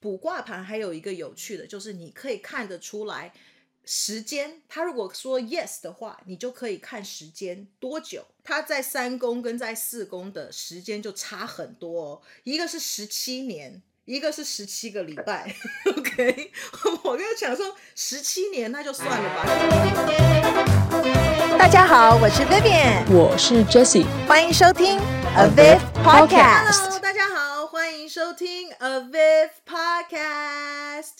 卜卦盘还有一个有趣的，就是你可以看得出来时间。他如果说 yes 的话，你就可以看时间多久。他在三宫跟在四宫的时间就差很多哦，一个是十七年。一个是十七个礼拜，OK，我跟他讲说十七年那就算了吧。大家好，我是 Vivian，我是 Jessie，欢迎收听 Aviv Podcast。Hello，大家好，收听 Aviv Podcast。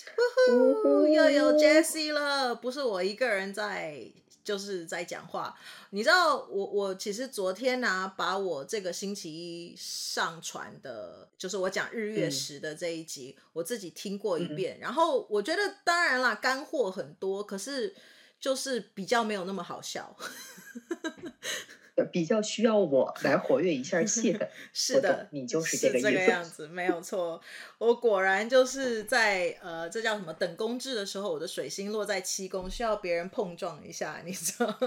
呼呼，又有 Jessie 了，不是我一个人在。就是在讲话，你知道我我其实昨天呢、啊，把我这个星期一上传的，就是我讲日月食的这一集，嗯、我自己听过一遍，嗯、然后我觉得当然啦，干货很多，可是就是比较没有那么好笑。比较需要我来活跃一下气氛，是的，你就是这个意思，这个样子，没有错。我果然就是在呃，这叫什么等公制的时候，我的水星落在七宫，需要别人碰撞一下，你知道？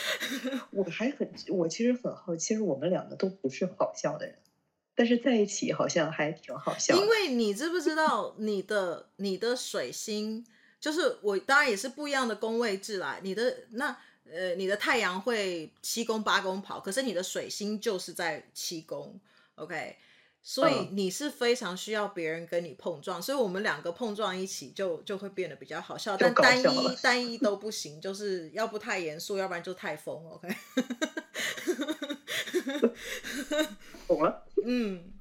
我还很，我其实很好奇，其实我们两个都不是好笑的人，但是在一起好像还挺好笑。因为你知不知道，你的你的水星就是我，当然也是不一样的宫位制啦。你的那。呃，你的太阳会七宫八宫跑，可是你的水星就是在七宫，OK，所以你是非常需要别人跟你碰撞，嗯、所以我们两个碰撞一起就就会变得比较好笑，但单一 单一都不行，就是要不太严肃，要不然就太疯，OK，懂了，嗯。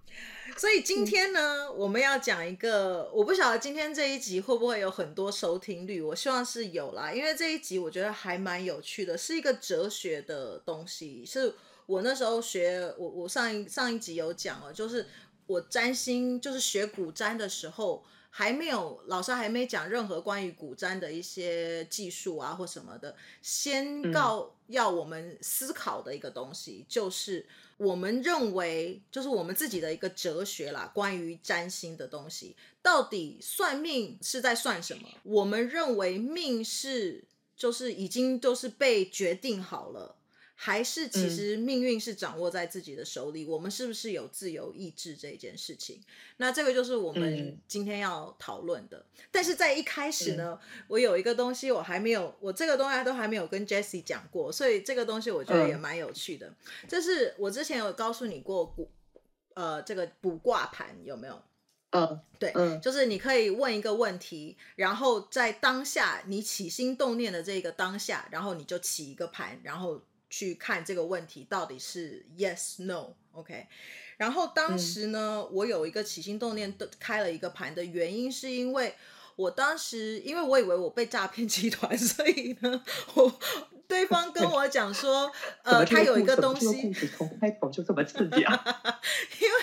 所以今天呢，嗯、我们要讲一个，我不晓得今天这一集会不会有很多收听率，我希望是有啦，因为这一集我觉得还蛮有趣的，是一个哲学的东西，是我那时候学，我我上一上一集有讲哦，就是我占星，就是学古占的时候，还没有老师还没讲任何关于古占的一些技术啊或什么的，先告要我们思考的一个东西，就是。我们认为，就是我们自己的一个哲学啦，关于占星的东西，到底算命是在算什么？我们认为命是，就是已经都是被决定好了。还是其实命运是掌握在自己的手里，嗯、我们是不是有自由意志这一件事情？那这个就是我们今天要讨论的。嗯、但是在一开始呢，嗯、我有一个东西我还没有，我这个东西都还没有跟 Jessie 讲过，所以这个东西我觉得也蛮有趣的。这、嗯、是我之前有告诉你过卜，呃，这个卜卦盘有没有？嗯，对，嗯，就是你可以问一个问题，然后在当下你起心动念的这个当下，然后你就起一个盘，然后。去看这个问题到底是 yes no，OK，okay？然后当时呢，嗯、我有一个起心动念的开了一个盘的原因，是因为我当时因为我以为我被诈骗集团，所以呢，我对方跟我讲说，呃，他有一个东西，从开头就这么刺激啊，因为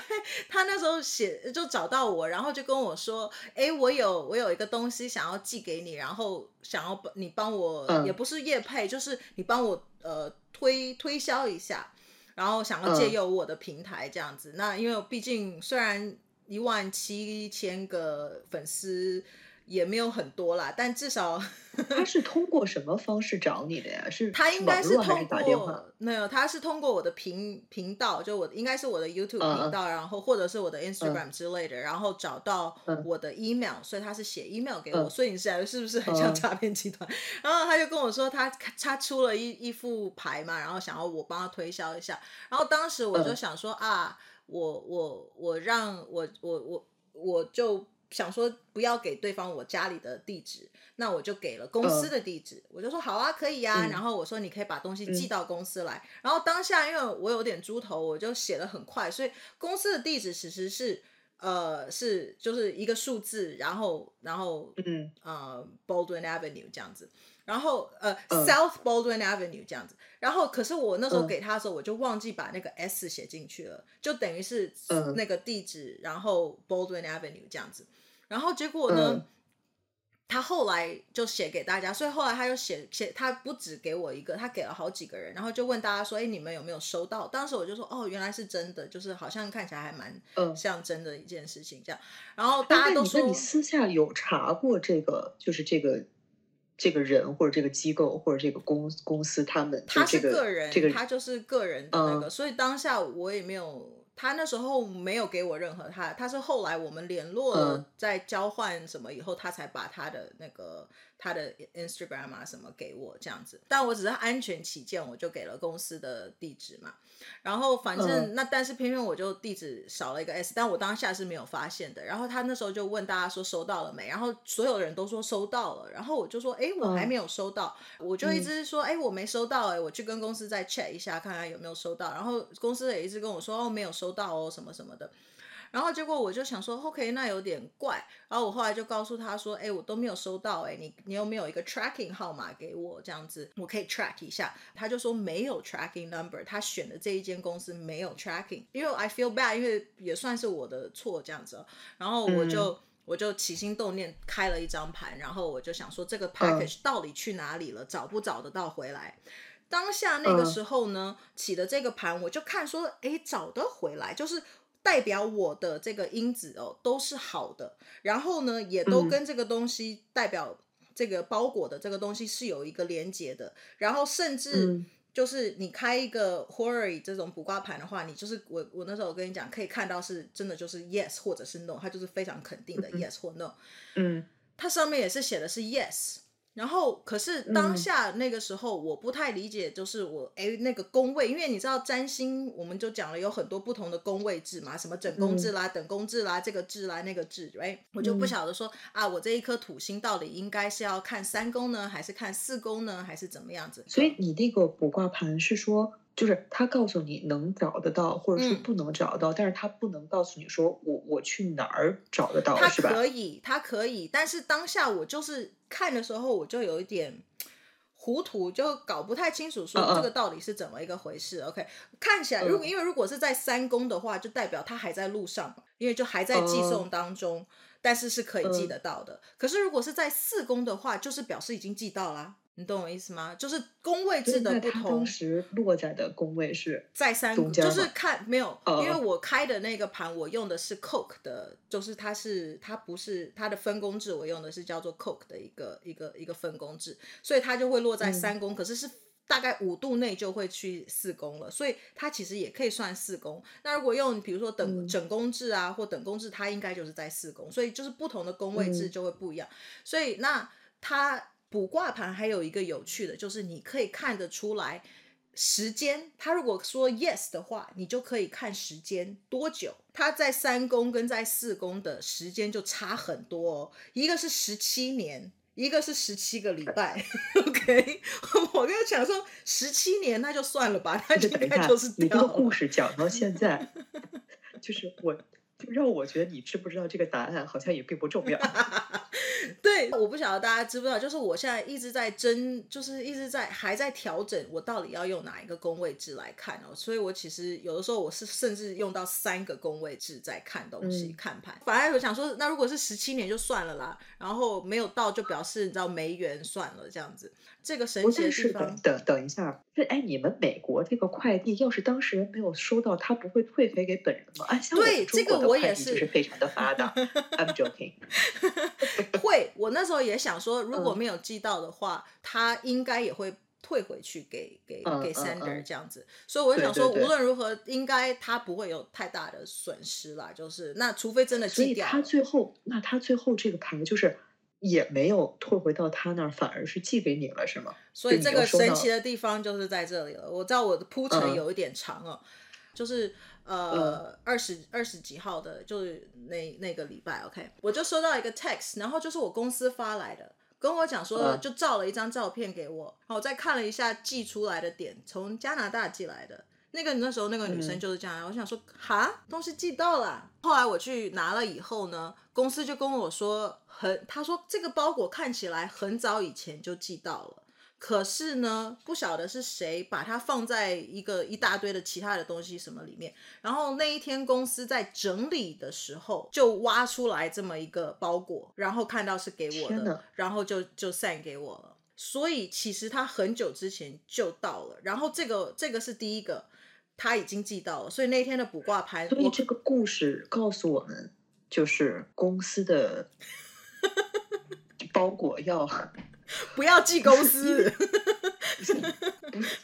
他那时候写就找到我，然后就跟我说，哎，我有我有一个东西想要寄给你，然后想要帮你帮我，嗯、也不是业配，就是你帮我呃。推推销一下，然后想要借用我的平台这样子。嗯、那因为毕竟虽然一万七千个粉丝。也没有很多啦，但至少他是通过什么方式找你的呀？是他应该是通过没有，他是通过我的频频道，就我应该是我的 YouTube 频道，嗯、然后或者是我的 Instagram 之类的，嗯、然后找到我的 email，、嗯、所以他是写 email 给我，嗯、所以你是是不是很像诈骗集团？嗯、然后他就跟我说他他出了一一副牌嘛，然后想要我帮他推销一下，然后当时我就想说、嗯、啊，我我我让我我我我就。想说不要给对方我家里的地址，那我就给了公司的地址。Uh, 我就说好啊，可以呀、啊。嗯、然后我说你可以把东西寄到公司来。嗯、然后当下因为我有点猪头，我就写的很快，所以公司的地址其实是呃是就是一个数字，然后然后嗯呃 Baldwin Avenue 这样子。然后呃、uh, South Baldwin Avenue 这样子，然后可是我那时候给他的时候，我就忘记把那个 S 写进去了，就等于是那个地址，然后 Baldwin Avenue 这样子，然后结果呢，他后来就写给大家，所以后来他又写写，他不止给我一个，他给了好几个人，然后就问大家说，哎，你们有没有收到？当时我就说，哦，原来是真的，就是好像看起来还蛮像真的一件事情这样，然后大家都说，你私下有查过这个，就是这个。这个人或者这个机构或者这个公公司，他们、这个、他是个人，这个他就是个人的那个，嗯、所以当下我也没有他那时候没有给我任何他，他是后来我们联络了，在交换什么以后，他才把他的那个他的 Instagram 啊什么给我这样子。但我只是安全起见，我就给了公司的地址嘛。然后反正那但是偏偏我就地址少了一个 S，但我当下是没有发现的。然后他那时候就问大家说收到了没？然后所有人都说收到了。然后我就说哎，我还没有收到，我就一直说哎，我没收到哎，我去跟公司再 check 一下看看有没有收到。然后公司也一直跟我说哦，没有收到哦什么什么的。然后结果我就想说，OK，那有点怪。然后我后来就告诉他说，哎，我都没有收到，哎，你你有没有一个 tracking 号码给我，这样子我可以 track 一下。他就说没有 tracking number，他选的这一间公司没有 tracking。因为 I feel bad，因为也算是我的错这样子。然后我就、嗯、我就起心动念开了一张盘，然后我就想说这个 package 到底去哪里了，找不找得到回来？当下那个时候呢，起的这个盘我就看说，哎，找得回来，就是。代表我的这个因子哦，都是好的，然后呢，也都跟这个东西代表这个包裹的这个东西是有一个连接的，然后甚至就是你开一个 horry 这种卜卦盘的话，你就是我我那时候我跟你讲，可以看到是真的就是 yes 或者是 no，它就是非常肯定的 yes 或 no，嗯，它上面也是写的是 yes。然后，可是当下那个时候，我不太理解，就是我哎、嗯，那个宫位，因为你知道占星，我们就讲了有很多不同的宫位制嘛，什么整宫制啦、嗯、等宫制啦、这个制啦、那个制，哎，我就不晓得说、嗯、啊，我这一颗土星到底应该是要看三宫呢，还是看四宫呢，还是怎么样子？所以你那个卜卦盘是说。就是他告诉你能找得到，或者是不能找得到，嗯、但是他不能告诉你说我我去哪儿找得到，他可以，他可以，但是当下我就是看的时候，我就有一点糊涂，就搞不太清楚说这个到底是怎么一个回事。Uh-uh. OK，看起来如果因为如果是在三宫的话，就代表他还在路上嘛，因为就还在寄送当中，uh-uh. 但是是可以寄得到的。Uh-uh. 可是如果是在四宫的话，就是表示已经寄到了。你懂我意思吗？就是宫位制的不同。当时落在的宫位是在三宫，就是看没有，uh, 因为我开的那个盘，我用的是 Coke 的，就是它是它不是它的分工制，我用的是叫做 Coke 的一个一个一个分工制，所以它就会落在三宫，嗯、可是是大概五度内就会去四宫了，所以它其实也可以算四宫。那如果用比如说等、嗯、整宫制啊，或等宫制，它应该就是在四宫，所以就是不同的宫位制就会不一样，嗯、所以那它。卜卦盘还有一个有趣的，就是你可以看得出来时间。他如果说 yes 的话，你就可以看时间多久。他在三宫跟在四宫的时间就差很多哦，一个是十七年，一个是十七个礼拜。OK，我跟你讲说十七年那就算了吧，那就应该就是你这个故事讲到现在，就是我就让我觉得你知不知道这个答案好像也并不重要。对，我不晓得大家知不知道，就是我现在一直在争，就是一直在还在调整，我到底要用哪一个宫位制来看哦。所以我其实有的时候我是甚至用到三个宫位制在看东西、嗯、看盘。反而我想说，那如果是十七年就算了啦，然后没有到就表示你知道没缘算了这样子。这个神奇的地方，等等一下，这哎，你们美国这个快递，要是当事人没有收到，他不会退回给本人吗？啊，像我们中国的快递就是非常的发达。这个、I'm joking。会，我那时候也想说，如果没有寄到的话，嗯、他应该也会退回去给给、嗯、给 sender 这样子。嗯嗯、所以我就想说，对对对，无论如何，应该他不会有太大的损失啦。就是那除非真的寄掉，他最后那他最后这个牌就是。也没有退回到他那儿，反而是寄给你了，是吗？所以这个神奇的地方就是在这里了。我知道我的铺陈有一点长哦，嗯、就是呃二十二十几号的，就是那那个礼拜，OK，我就收到一个 text，然后就是我公司发来的，跟我讲说就照了一张照片给我，然后我再看了一下寄出来的点，从加拿大寄来的。那个那时候那个女生就是这样，嗯、我想说哈，东西寄到了。后来我去拿了以后呢，公司就跟我说很，他说这个包裹看起来很早以前就寄到了，可是呢不晓得是谁把它放在一个一大堆的其他的东西什么里面，然后那一天公司在整理的时候就挖出来这么一个包裹，然后看到是给我的，然后就就 send 给我了。所以其实他很久之前就到了，然后这个这个是第一个。他已经寄到了，所以那天的卜卦牌。所以这个故事告诉我们，就是公司的 包裹要不要寄公司。不是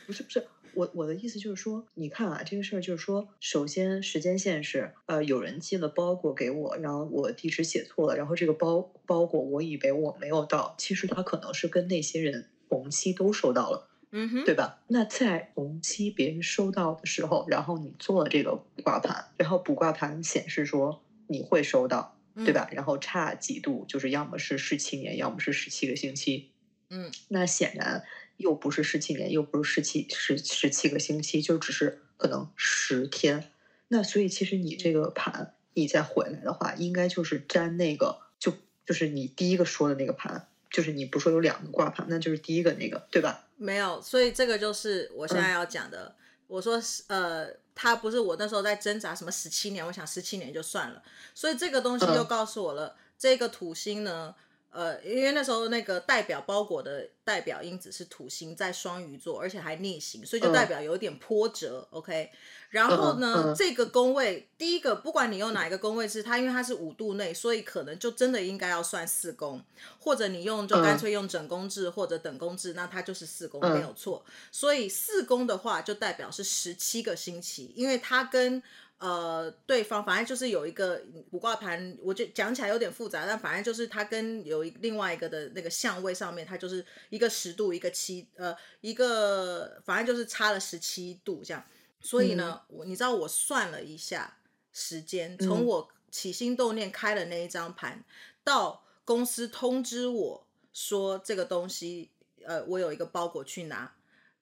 不是不是，我我的意思就是说，你看啊，这个事儿就是说，首先时间线是，呃，有人寄了包裹给我，然后我地址写错了，然后这个包包裹我以为我没有到，其实他可能是跟那些人同期都收到了，嗯哼，对吧？那在同期别人收到的时候，然后你做了这个卜卦盘，然后卜卦盘显示说你会收到，对吧？嗯、然后差几度，就是要么是十七年，要么是十七个星期，嗯，那显然。又不是十七年，又不是十七十十七个星期，就只是可能十天。那所以其实你这个盘，你再回来的话，应该就是占那个，就就是你第一个说的那个盘，就是你不说有两个挂盘，那就是第一个那个，对吧？没有，所以这个就是我现在要讲的。嗯、我说呃，他不是我那时候在挣扎什么十七年，我想十七年就算了。所以这个东西就告诉我了，嗯、这个土星呢。呃，因为那时候那个代表包裹的代表因子是土星在双鱼座，而且还逆行，所以就代表有点波折。Uh, OK，然后呢，uh, uh, 这个宫位第一个，不管你用哪一个宫位是它，因为它是五度内，所以可能就真的应该要算四宫，或者你用就干脆用整宫制或者等宫制，那它就是四宫没有错。所以四宫的话就代表是十七个星期，因为它跟。呃，对方反正就是有一个卜卦盘，我就讲起来有点复杂，但反正就是它跟有一另外一个的那个相位上面，它就是一个十度，一个七，呃，一个反正就是差了十七度这样。所以呢，我、嗯、你知道我算了一下时间，从我起心动念开了那一张盘，嗯、到公司通知我说这个东西，呃，我有一个包裹去拿，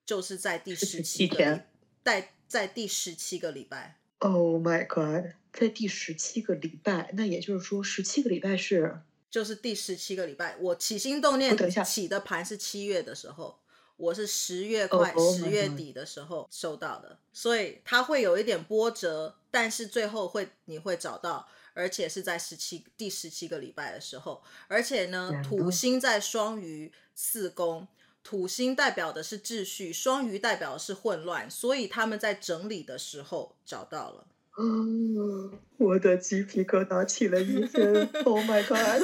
就是在第十七天，在在第十七个礼拜。Oh my god，在第十七个礼拜，那也就是说十七个礼拜是，就是第十七个礼拜。我起心动念起的盘是七月的时候，我是十月快十月底的时候收到的，所以它会有一点波折，但是最后会你会找到，而且是在十七第十七个礼拜的时候，而且呢，土星在双鱼四宫。土星代表的是秩序，双鱼代表的是混乱，所以他们在整理的时候找到了。嗯，我的鸡皮疙瘩起了一身。Oh my god！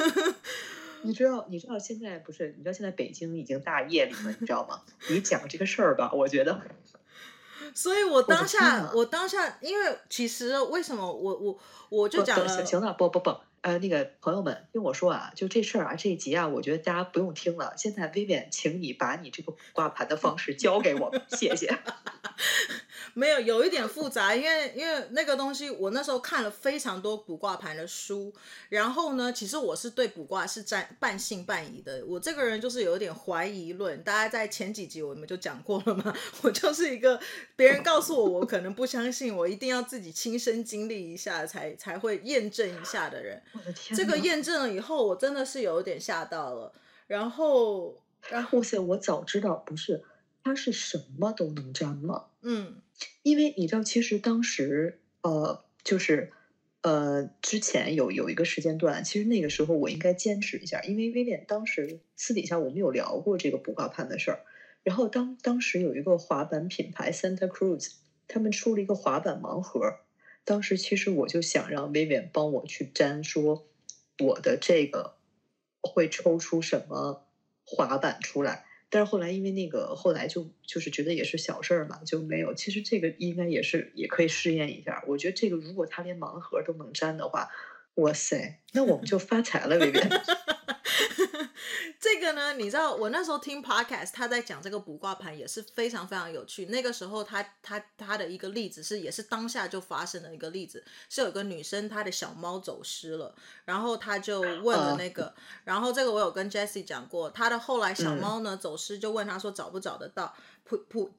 你知道，你知道现在不是？你知道现在北京已经大夜里了，你知道吗？你讲这个事儿吧，我觉得。所以我当下，我，我当下，因为其实为什么我我我就讲了，行行了，不不不。呃，那个朋友们听我说啊，就这事儿啊，这一集啊，我觉得大家不用听了。现在 Vivian，请你把你这个挂盘的方式交给我们，谢谢。没有，有一点复杂，因为因为那个东西，我那时候看了非常多卜卦盘的书，然后呢，其实我是对卜卦是占半信半疑的。我这个人就是有点怀疑论，大家在前几集我们就讲过了嘛，我就是一个别人告诉我，我可能不相信，我一定要自己亲身经历一下才才会验证一下的人。我的天，这个验证了以后，我真的是有点吓到了。然后，然后，哇塞，我早知道不是，他是什么都能占吗？嗯。因为你知道，其实当时，呃，就是，呃，之前有有一个时间段，其实那个时候我应该坚持一下，因为威廉当时私底下我们有聊过这个卜卦盘的事儿。然后当当时有一个滑板品牌 Santa Cruz，他们出了一个滑板盲盒，当时其实我就想让威廉帮我去粘，说我的这个会抽出什么滑板出来。但是后来，因为那个后来就就是觉得也是小事儿嘛，就没有。其实这个应该也是也可以试验一下。我觉得这个如果他连盲盒都能粘的话，哇塞，那我们就发财了，薇薇。这个呢，你知道，我那时候听 podcast，他在讲这个卜卦盘也是非常非常有趣。那个时候他，他他他的一个例子是，也是当下就发生的一个例子，是有个女生她的小猫走失了，然后他就问了那个，uh, 然后这个我有跟 Jessie 讲过，他的后来小猫呢、嗯、走失，就问他说找不找得到，卜卜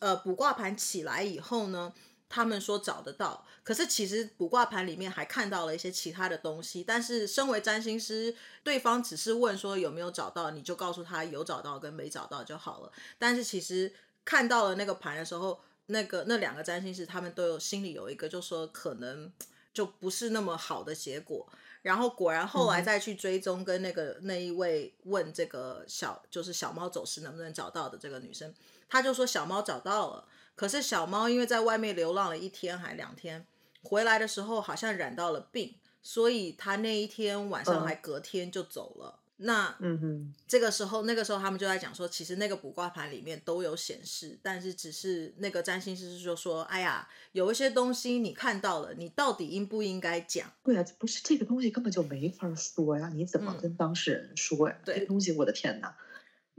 呃卜卦盘起来以后呢？他们说找得到，可是其实卜卦盘里面还看到了一些其他的东西。但是身为占星师，对方只是问说有没有找到，你就告诉他有找到跟没找到就好了。但是其实看到了那个盘的时候，那个那两个占星师他们都有心里有一个，就说可能就不是那么好的结果。然后果然后来再去追踪，跟那个、嗯、那一位问这个小就是小猫走失能不能找到的这个女生，她就说小猫找到了。可是小猫因为在外面流浪了一天还两天，回来的时候好像染到了病，所以它那一天晚上还隔天就走了。那嗯哼，这个时候那个时候他们就在讲说，其实那个卜卦盘里面都有显示，但是只是那个占星师就说说，哎呀，有一些东西你看到了，你到底应不应该讲？对啊，不是这个东西根本就没法说呀，你怎么跟当事人说呀？嗯、这个东西，我的天哪！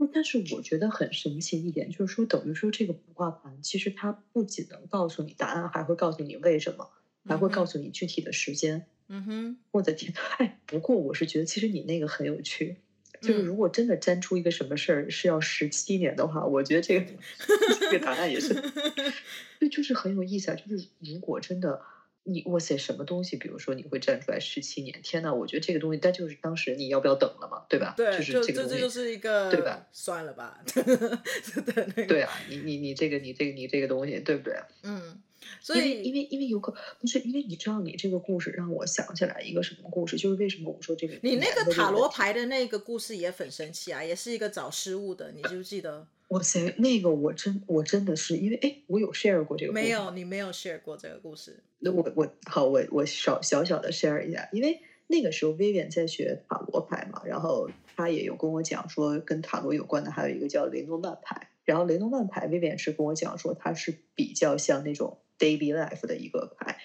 但是我觉得很神奇一点，就是说等于说这个卜卦盘其实它不仅能告诉你答案，还会告诉你为什么，还会告诉你具体的时间。嗯哼，我的天，哎，不过我是觉得其实你那个很有趣，就是如果真的粘出一个什么事儿是要十七年的话，我觉得这个 这个答案也是，对，就是很有意思啊。就是如果真的你哇塞什么东西，比如说你会站出来十七年，天呐，我觉得这个东西，但就是当时你要不要等了嘛，对吧？对，就是这个东西，就这就是一个对吧？算了吧，对对啊，你你你这个你这个你这个东西，对不对？嗯。所以，因为因为有可不是因为你知道，你这个故事让我想起来一个什么故事？就是为什么我说这个你那个塔罗牌的那个故事也很神奇啊，也是一个找失物的，你记不记得？哇塞，那个我真我真的是因为哎，我有 share 过这个故事。没有，你没有 share 过这个故事。那我我好，我我小小小的 share 一下，因为那个时候 Vivian 在学塔罗牌嘛，然后他也有跟我讲说，跟塔罗有关的还有一个叫雷诺曼牌，然后雷诺曼牌 Vivian 是跟我讲说，它是比较像那种。Daily Life 的一个牌，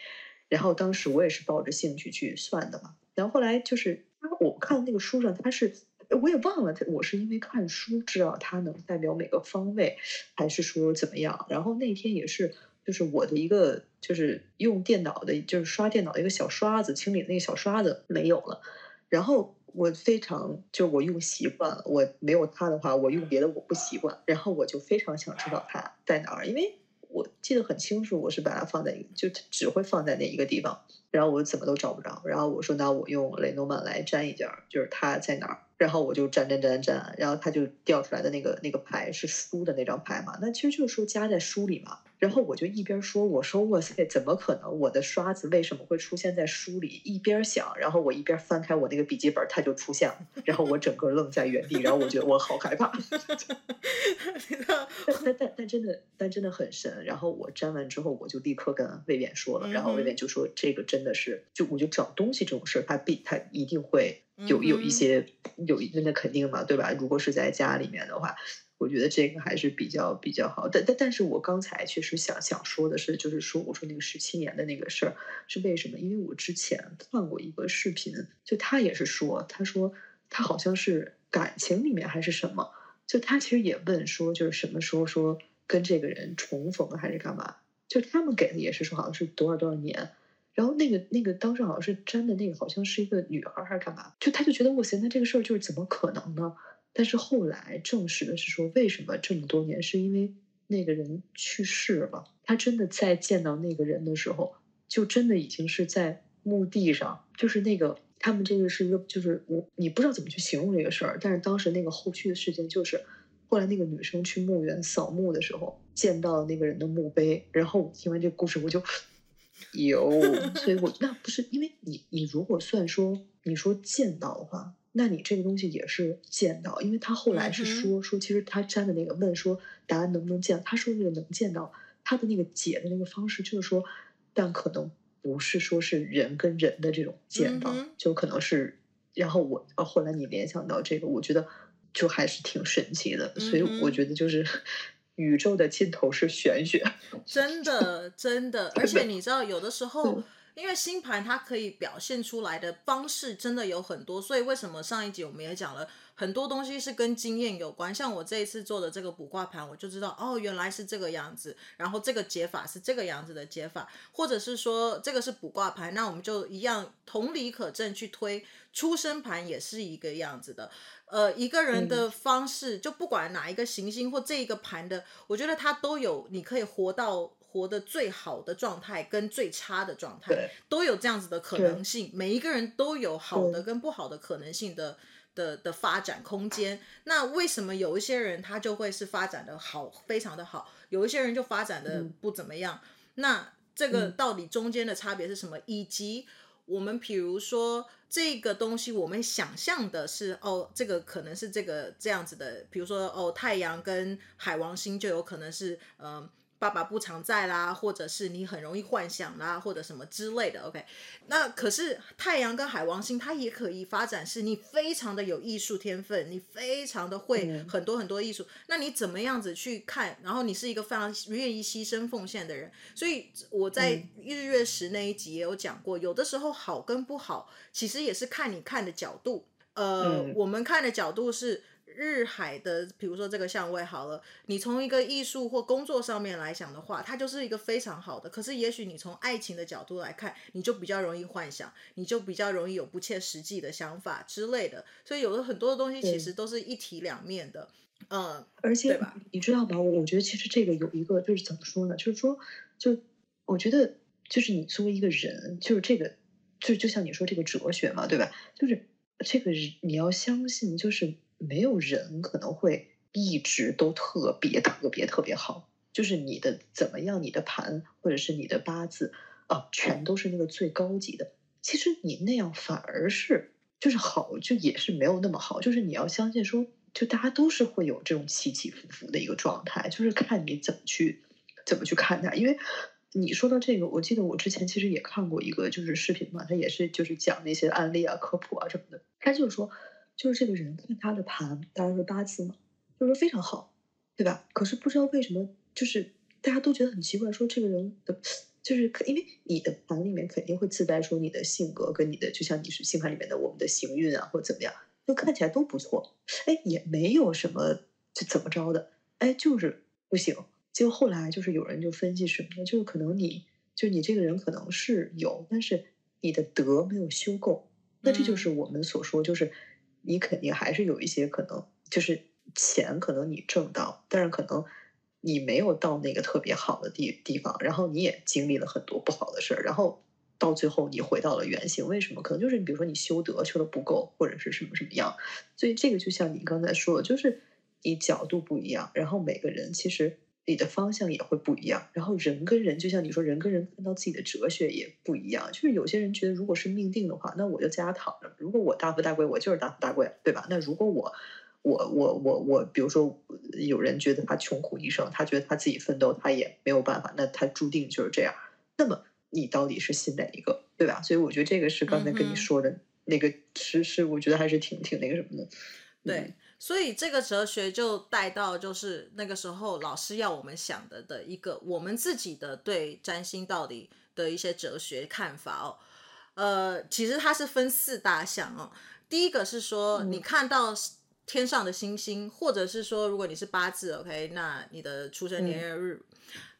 然后当时我也是抱着兴趣去算的嘛，然后后来就是我看那个书上，它是我也忘了，我是因为看书知道它能代表每个方位，还是说怎么样？然后那天也是，就是我的一个就是用电脑的，就是刷电脑一个小刷子，清理那个小刷子没有了，然后我非常就我用习惯了，我没有它的话，我用别的我不习惯，然后我就非常想知道它在哪儿，因为。我记得很清楚，我是把它放在，就只会放在那一个地方，然后我怎么都找不着，然后我说那我用雷诺曼来占一下，就是它在哪儿。然后我就粘粘粘粘，然后他就掉出来的那个那个牌是书的那张牌嘛，那其实就是说夹在书里嘛。然后我就一边说，我说哇塞，怎么可能？我的刷子为什么会出现在书里？一边想，然后我一边翻开我那个笔记本，它就出现了。然后我整个愣在原地，然后我觉得我好害怕。但但但但真的但真的很神。然后我粘完之后，我就立刻跟魏勉说了，然后魏勉就说这个真的是，就我就找东西这种事儿，他必他一定会。有有一些有一定的肯定嘛，对吧？如果是在家里面的话，我觉得这个还是比较比较好。但但但是我刚才确实想想说的是，就是说我说那个十七年的那个事儿是为什么？因为我之前看过一个视频，就他也是说，他说他好像是感情里面还是什么，就他其实也问说，就是什么时候说跟这个人重逢还是干嘛？就他们给的也是说好像是多少多少年。然后那个那个当时好像是真的那个好像是一个女孩还是干嘛？就他就觉得哇塞，那这个事儿就是怎么可能呢？但是后来证实的是说，为什么这么多年是因为那个人去世了。他真的在见到那个人的时候，就真的已经是在墓地上，就是那个他们这个是一个就是我你不知道怎么去形容这个事儿，但是当时那个后续的事件就是，后来那个女生去墓园扫墓的时候见到了那个人的墓碑，然后听完这个故事我就。有，所以我那不是因为你，你如果算说你说见到的话，那你这个东西也是见到，因为他后来是说说，其实他占的那个问说答案能不能见，他说那个能见到，他的那个解的那个方式就是说，但可能不是说是人跟人的这种见到，就可能是，然后我后来你联想到这个，我觉得就还是挺神奇的，所以我觉得就是。宇宙的尽头是玄学，真的真的，而且你知道，有的时候，因为星盘它可以表现出来的方式真的有很多，所以为什么上一集我们也讲了很多东西是跟经验有关。像我这一次做的这个卜卦盘，我就知道哦，原来是这个样子，然后这个解法是这个样子的解法，或者是说这个是卜卦盘，那我们就一样同理可证去推出生盘也是一个样子的。呃，一个人的方式，就不管哪一个行星或这一个盘的，我觉得它都有，你可以活到活得最好的状态跟最差的状态，都有这样子的可能性。每一个人都有好的跟不好的可能性的的的发展空间。那为什么有一些人他就会是发展的好，非常的好，有一些人就发展的不怎么样？那这个到底中间的差别是什么？以及我们比如说。这个东西我们想象的是哦，这个可能是这个这样子的，比如说哦，太阳跟海王星就有可能是嗯、呃、爸爸不常在啦，或者是你很容易幻想啦，或者什么之类的。OK，那可是太阳跟海王星，它也可以发展是你非常的有艺术天分，你非常的会很多很多艺术。嗯、那你怎么样子去看？然后你是一个非常愿意牺牲奉献的人。所以我在日月食那一集也有讲过，有的时候好跟不好，其实也是看你看的角度。呃，嗯、我们看的角度是。日海的，比如说这个相位好了，你从一个艺术或工作上面来讲的话，它就是一个非常好的。可是也许你从爱情的角度来看，你就比较容易幻想，你就比较容易有不切实际的想法之类的。所以有的很多的东西其实都是一体两面的，嗯，而且对吧？你知道吗？我觉得其实这个有一个就是怎么说呢？就是说，就我觉得就是你作为一个人，就是这个就就像你说这个哲学嘛，对吧？就是这个你要相信，就是。没有人可能会一直都特别特别特别好，就是你的怎么样，你的盘或者是你的八字啊，全都是那个最高级的。其实你那样反而是就是好，就也是没有那么好。就是你要相信说，就大家都是会有这种起起伏伏的一个状态，就是看你怎么去怎么去看它。因为你说到这个，我记得我之前其实也看过一个就是视频嘛，他也是就是讲那些案例啊、科普啊什么的，他就是说。就是这个人看他的盘，当然说八字嘛，就是说非常好，对吧？可是不知道为什么，就是大家都觉得很奇怪，说这个人的，就是因为你的盘里面肯定会自带说你的性格跟你的，就像你是星盘里面的我们的行运啊，或者怎么样，就看起来都不错，哎，也没有什么就怎么着的，哎，就是不行。结果后来就是有人就分析什么呢？就是可能你，就你这个人可能是有，但是你的德没有修够，那这就是我们所说就是。你肯定还是有一些可能，就是钱可能你挣到，但是可能你没有到那个特别好的地地方，然后你也经历了很多不好的事儿，然后到最后你回到了原形。为什么？可能就是你比如说你修德修的不够，或者是什么什么样。所以这个就像你刚才说的，就是你角度不一样，然后每个人其实。你的方向也会不一样，然后人跟人就像你说，人跟人看到自己的哲学也不一样。就是有些人觉得，如果是命定的话，那我就在家躺着；如果我大富大贵，我就是大富大贵，对吧？那如果我，我，我，我，我，比如说有人觉得他穷苦一生，他觉得他自己奋斗，他也没有办法，那他注定就是这样。那么你到底是信哪一个，对吧？所以我觉得这个是刚才跟你说的那个，是是，我觉得还是挺挺那个什么的，对。嗯所以这个哲学就带到，就是那个时候老师要我们想的的一个我们自己的对占星到底的一些哲学看法哦。呃，其实它是分四大项哦。第一个是说，你看到天上的星星，或者是说，如果你是八字，OK，那你的出生年月日，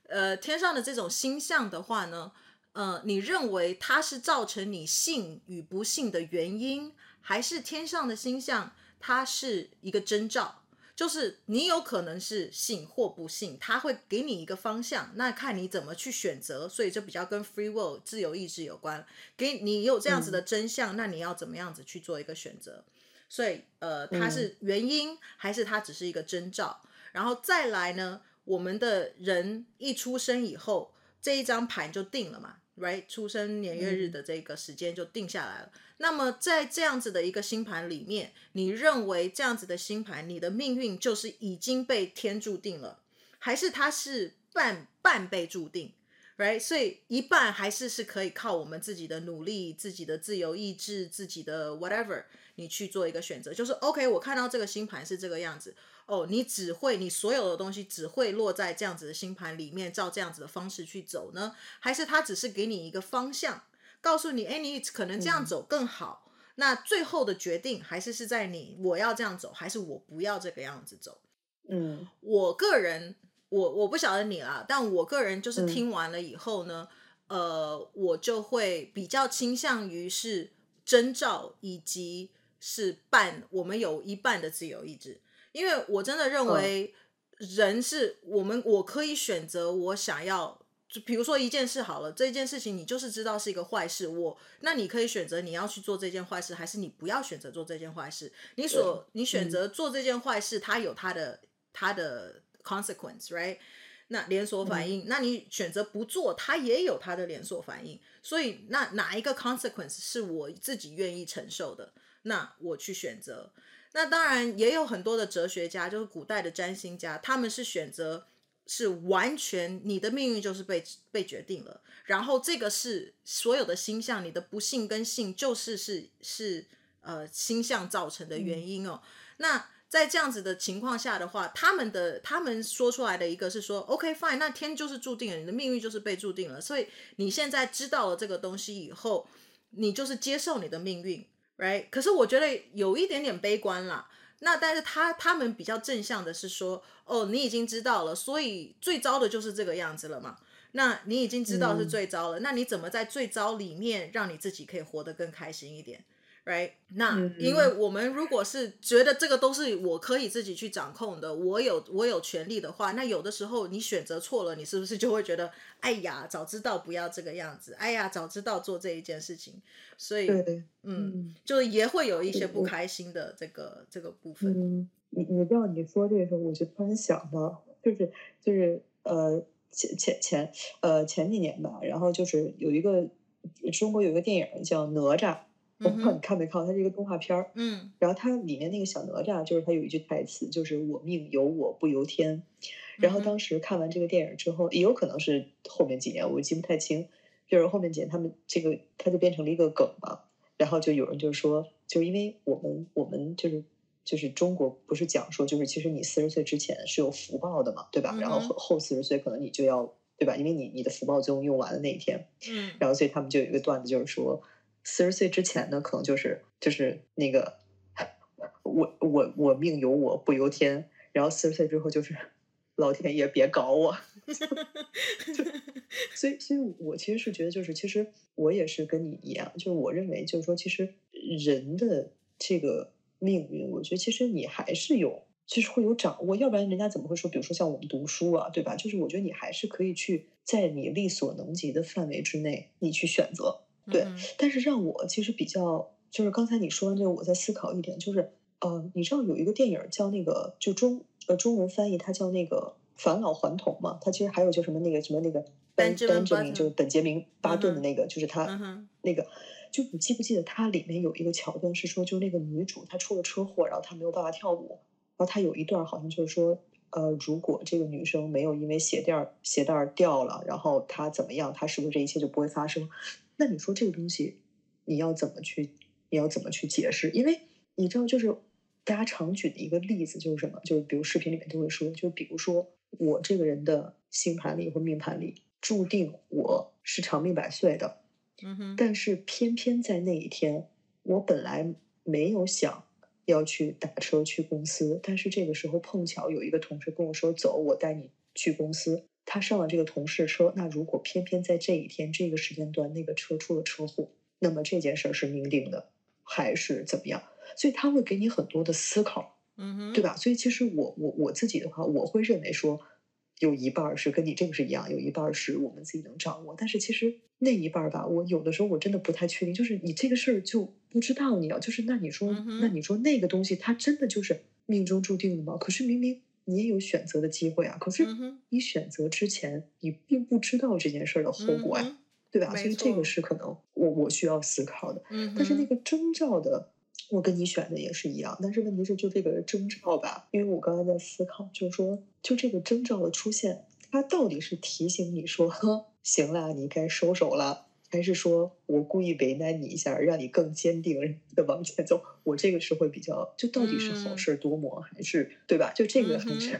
呃，天上的这种星象的话呢，呃，你认为它是造成你信与不信的原因，还是天上的星象？它是一个征兆，就是你有可能是信或不信，它会给你一个方向，那看你怎么去选择，所以就比较跟 free will 自由意志有关。给你有这样子的真相，嗯、那你要怎么样子去做一个选择？所以呃，它是原因还是它只是一个征兆？然后再来呢，我们的人一出生以后，这一张盘就定了嘛，right？出生年月日的这个时间就定下来了。嗯那么在这样子的一个星盘里面，你认为这样子的星盘，你的命运就是已经被天注定了，还是它是半半被注定，right？所以一半还是是可以靠我们自己的努力、自己的自由意志、自己的 whatever，你去做一个选择。就是 OK，我看到这个星盘是这个样子，哦，你只会你所有的东西只会落在这样子的星盘里面，照这样子的方式去走呢？还是它只是给你一个方向？告诉你，哎，你可能这样走更好。嗯、那最后的决定还是是在你，我要这样走，还是我不要这个样子走？嗯，我个人，我我不晓得你啦，但我个人就是听完了以后呢，嗯、呃，我就会比较倾向于是征兆，以及是半，我们有一半的自由意志，因为我真的认为人是我们，我可以选择我想要。就比如说一件事好了，这件事情你就是知道是一个坏事，我那你可以选择你要去做这件坏事，还是你不要选择做这件坏事。你所你选择做这件坏事，它有它的它的 consequence，right？那连锁反应，那你选择不做，它也有它的连锁反应。所以那哪一个 consequence 是我自己愿意承受的，那我去选择。那当然也有很多的哲学家，就是古代的占星家，他们是选择。是完全你的命运就是被被决定了，然后这个是所有的星象，你的不幸跟幸就是是是呃星象造成的原因哦。嗯、那在这样子的情况下的话，他们的他们说出来的一个是说，OK fine，那天就是注定了，你的命运就是被注定了，所以你现在知道了这个东西以后，你就是接受你的命运，right？可是我觉得有一点点悲观啦。那但是他他们比较正向的是说，哦，你已经知道了，所以最糟的就是这个样子了嘛。那你已经知道是最糟了，嗯、那你怎么在最糟里面让你自己可以活得更开心一点？Right？那因为我们如果是觉得这个都是我可以自己去掌控的，我有我有权利的话，那有的时候你选择错了，你是不是就会觉得，哎呀，早知道不要这个样子，哎呀，早知道做这一件事情，所以，对嗯，就也会有一些不开心的这个这个部分。嗯，你你知道你说这个时候，我就突然想到，就是就是呃前前前呃前几年吧，然后就是有一个中国有一个电影叫哪吒。我不知道你看没看，它是一个动画片儿。嗯，然后它里面那个小哪吒，就是它有一句台词，就是“我命由我不由天”。然后当时看完这个电影之后，也有可能是后面几年，我记不太清。就是后面几年，他们这个它就变成了一个梗嘛。然后就有人就说，就因为我们我们就是就是中国不是讲说，就是其实你四十岁之前是有福报的嘛，对吧？然后后后四十岁可能你就要对吧？因为你你的福报最后用完了那一天。嗯，然后所以他们就有一个段子，就是说。四十岁之前呢，可能就是就是那个我我我命由我不由天，然后四十岁之后就是老天爷别搞我。所以 所以，我其实是觉得，就是其实我也是跟你一样，就是我认为，就是说，其实人的这个命运，我觉得其实你还是有，其实会有掌握，要不然人家怎么会说，比如说像我们读书啊，对吧？就是我觉得你还是可以去在你力所能及的范围之内，你去选择。对，但是让我其实比较，就是刚才你说完这个，我在思考一点，就是呃，你知道有一个电影叫那个，就中呃中文翻译它叫那个返老还童嘛，它其实还有叫什么那个什么那个班班杰明，就是本杰明巴顿的那个，嗯、就是他、嗯、那个，就你记不记得它里面有一个桥段是说，就那个女主她出了车祸，然后她没有办法跳舞，然后她有一段好像就是说，呃，如果这个女生没有因为鞋垫鞋带掉了，然后她怎么样，她是不是这一切就不会发生？那你说这个东西，你要怎么去，你要怎么去解释？因为你知道，就是大家常举的一个例子就是什么？就是比如视频里面都会说，就比如说我这个人的星盘里或命盘里注定我是长命百岁的，嗯哼。但是偏偏在那一天，我本来没有想要去打车去公司，但是这个时候碰巧有一个同事跟我说：“走，我带你去公司。”他上了这个同事车，那如果偏偏在这一天这个时间段那个车出了车祸，那么这件事儿是命定的，还是怎么样？所以他会给你很多的思考，嗯哼，对吧？所以其实我我我自己的话，我会认为说，有一半是跟你这个是一样，有一半是我们自己能掌握。但是其实那一半吧，我有的时候我真的不太确定，就是你这个事儿就不知道你要，就是那你说，嗯，那你说那个东西它真的就是命中注定的吗？可是明明。你也有选择的机会啊，可是你选择之前，你并不知道这件事的后果呀，对吧？所以这个是可能我我需要思考的。但是那个征兆的，我跟你选的也是一样。但是问题是，就这个征兆吧，因为我刚才在思考，就是说，就这个征兆的出现，它到底是提醒你说，呵，行了，你该收手了。还是说我故意为难你一下，让你更坚定 的往前走？我这个是会比较，就到底是好事多磨，还是对吧？就这个很神，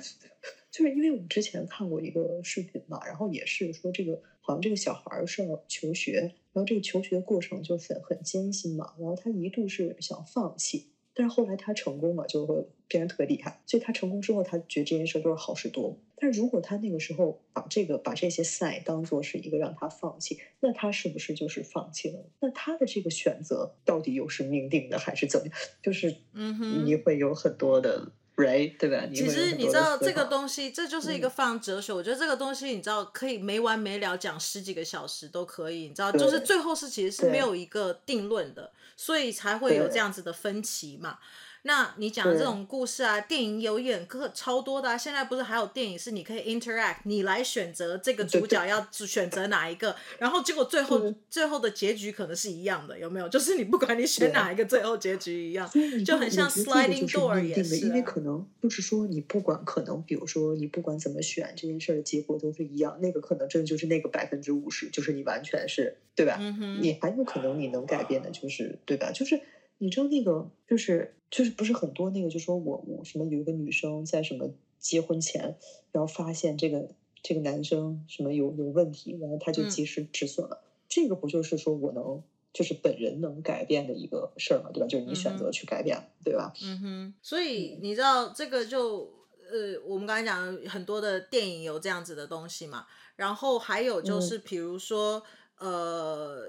就是因为我们之前看过一个视频嘛，然后也是说这个好像这个小孩是要求学，然后这个求学的过程就很很艰辛嘛，然后他一度是想放弃。但是后来他成功了，就会变得特别厉害。所以他成功之后，他觉得这件事都是好事多。但是如果他那个时候把这个把这些赛当做是一个让他放弃，那他是不是就是放弃了？那他的这个选择到底又是命定的还是怎么样？就是嗯，你会有很多的。对吧？其实你知道这个东西，这就是一个非常哲学。嗯、我觉得这个东西，你知道可以没完没了讲十几个小时都可以。你知道，就是最后是其实是没有一个定论的，所以才会有这样子的分歧嘛。那你讲的这种故事啊，电影有演课超多的啊。现在不是还有电影是你可以 interact，你来选择这个主角要选择哪一个，然后结果最后最后的结局可能是一样的，有没有？就是你不管你选哪一个，最后结局一样，就很像 sliding door 也是。因为可能就是说你不管可能，比如说你不管怎么选这件事的结果都是一样，那个可能真的就是那个百分之五十，就是你完全是对吧？嗯、你还有可能你能改变的，就是对吧？就是。你知道那个就是就是不是很多那个就说我我什么有一个女生在什么结婚前，然后发现这个这个男生什么有有问题，然后他就及时止损了。嗯、这个不就是说我能就是本人能改变的一个事儿嘛，对吧？就是你选择去改变，嗯、对吧？嗯哼。所以你知道这个就呃，我们刚才讲很多的电影有这样子的东西嘛，然后还有就是比如说、嗯、呃。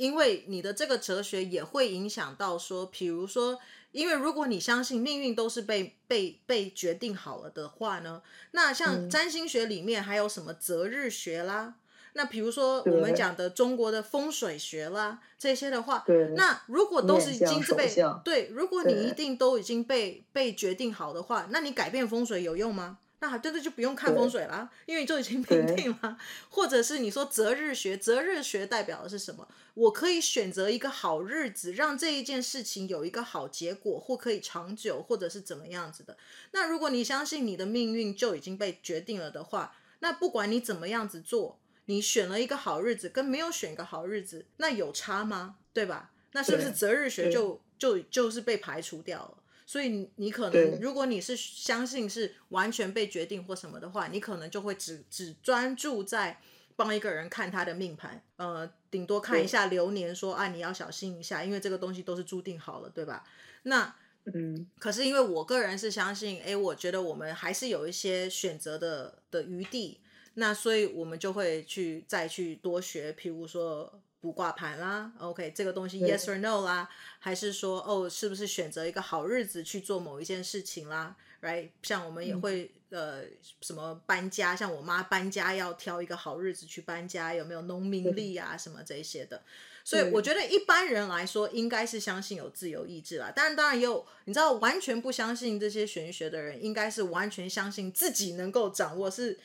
因为你的这个哲学也会影响到说，比如说，因为如果你相信命运都是被被被决定好了的话呢，那像占星学里面还有什么择日学啦，嗯、那比如说我们讲的中国的风水学啦，这些的话，那如果都是已经是被对，如果你一定都已经被被决定好的话，那你改变风水有用吗？那真的就不用看风水了，因为就已经评定了。或者是你说择日学，择日学代表的是什么？我可以选择一个好日子，让这一件事情有一个好结果，或可以长久，或者是怎么样子的。那如果你相信你的命运就已经被决定了的话，那不管你怎么样子做，你选了一个好日子，跟没有选一个好日子，那有差吗？对吧？那是不是择日学就就就是被排除掉了？所以你可能，如果你是相信是完全被决定或什么的话，你可能就会只只专注在帮一个人看他的命盘，呃，顶多看一下流年说，说啊你要小心一下，因为这个东西都是注定好了，对吧？那嗯，可是因为我个人是相信，哎，我觉得我们还是有一些选择的的余地，那所以我们就会去再去多学，譬如说。卜卦盘啦，OK，这个东西 yes or no 啦，还是说哦，是不是选择一个好日子去做某一件事情啦，right？像我们也会、嗯、呃什么搬家，像我妈搬家要挑一个好日子去搬家，有没有农民历啊什么这些的？所以我觉得一般人来说应该是相信有自由意志啦，但当然也有你知道完全不相信这些玄学的人，应该是完全相信自己能够掌握是。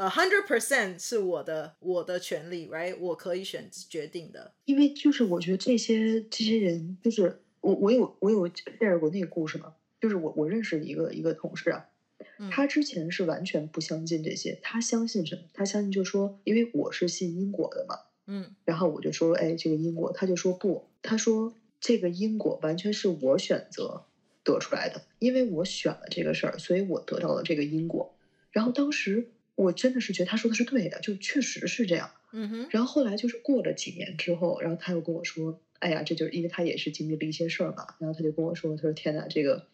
A hundred percent 是我的我的权利，right？我可以选决定的。因为就是我觉得这些这些人，就是我我有我有 share 过那个故事嘛，就是我我认识一个一个同事啊，他之前是完全不相信这些，他相信什么？他相信就说，因为我是信因果的嘛，嗯，然后我就说，哎，这个因果，他就说不，他说这个因果完全是我选择得出来的，因为我选了这个事儿，所以我得到了这个因果。然后当时。我真的是觉得他说的是对的，就确实是这样。嗯哼。然后后来就是过了几年之后，然后他又跟我说：“哎呀，这就是因为他也是经历了一些事儿嘛。”然后他就跟我说：“他说天哪，这个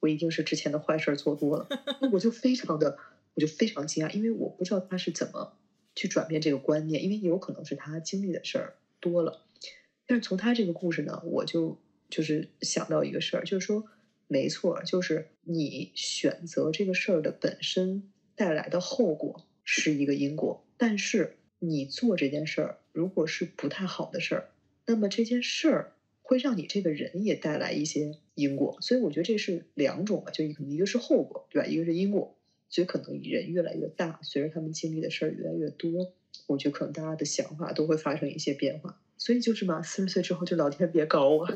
我一定是之前的坏事儿做多了。”那我就非常的，我就非常惊讶，因为我不知道他是怎么去转变这个观念，因为有可能是他经历的事儿多了。但是从他这个故事呢，我就就是想到一个事儿，就是说，没错，就是你选择这个事儿的本身。带来的后果是一个因果，但是你做这件事儿如果是不太好的事儿，那么这件事儿会让你这个人也带来一些因果，所以我觉得这是两种吧，就可能一个是后果，对吧？一个是因果，所以可能人越来越大，随着他们经历的事儿越来越多，我觉得可能大家的想法都会发生一些变化。所以就是嘛，四十岁之后就老天别搞我。